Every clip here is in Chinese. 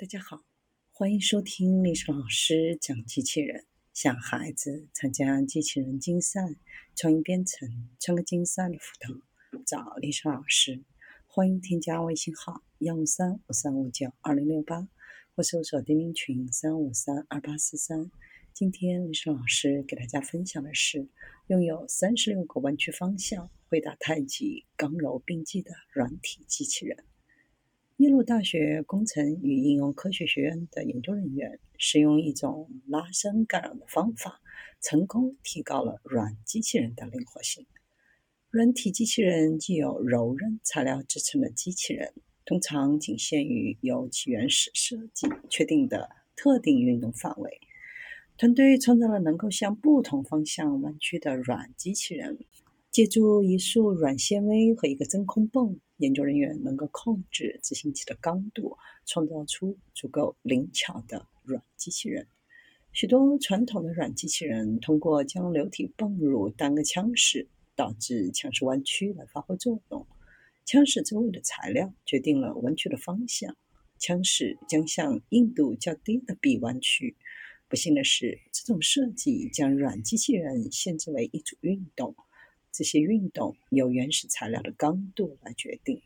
大家好，欢迎收听历史老师讲机器人。想孩子参加机器人竞赛、创意编程、创客竞赛的辅导，找历史老师。欢迎添加微信号幺五三五三五九二零六八，或搜索钉钉群三五三二八四三。今天历史老师给大家分享的是拥有三十六个弯曲方向、会打太极、刚柔并济的软体机器人。耶鲁大学工程与应用科学学院的研究人员使用一种拉伸干扰的方法，成功提高了软机器人的灵活性。软体机器人既有柔韧材料制成的机器人，通常仅限于由其原始设计确定的特定运动范围。团队创造了能够向不同方向弯曲的软机器人。借助一束软纤维和一个真空泵，研究人员能够控制执行器的刚度，创造出足够灵巧的软机器人。许多传统的软机器人通过将流体泵入单个腔室，导致腔室弯曲来发挥作用。腔室周围的材料决定了弯曲的方向，腔室将向硬度较低的壁弯曲。不幸的是，这种设计将软机器人限制为一组运动。这些运动由原始材料的刚度来决定。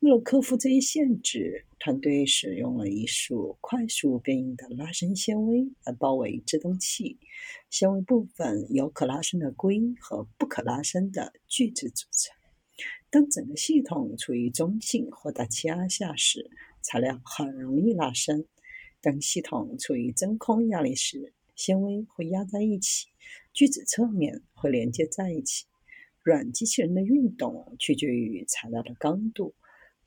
为了克服这一限制，团队使用了一束快速变硬的拉伸纤维来包围制动器。纤维部分由可拉伸的硅和不可拉伸的聚酯组成。当整个系统处于中性或大气压下时，材料很容易拉伸；当系统处于真空压力时，纤维会压在一起，聚酯侧面会连接在一起。软机器人的运动取决于材料的刚度。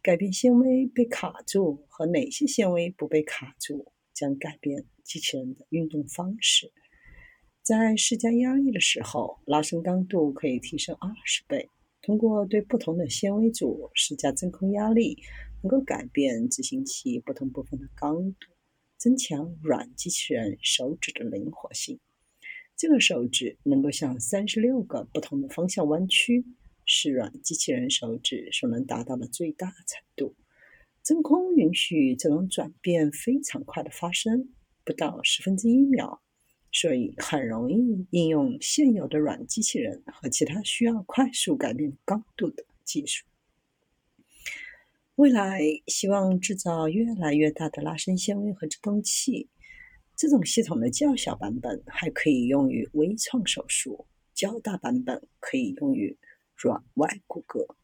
改变纤维被卡住和哪些纤维不被卡住，将改变机器人的运动方式。在施加压力的时候，拉伸刚度可以提升二十倍。通过对不同的纤维组施加真空压力，能够改变执行器不同部分的刚度，增强软机器人手指的灵活性。这个手指能够向三十六个不同的方向弯曲，是软机器人手指所能达到的最大程度。真空允许这种转变非常快的发生，不到十分之一秒，所以很容易应用现有的软机器人和其他需要快速改变高度的技术。未来希望制造越来越大的拉伸纤维和制动器。这种系统的较小版本还可以用于微创手术，较大版本可以用于软外骨骼。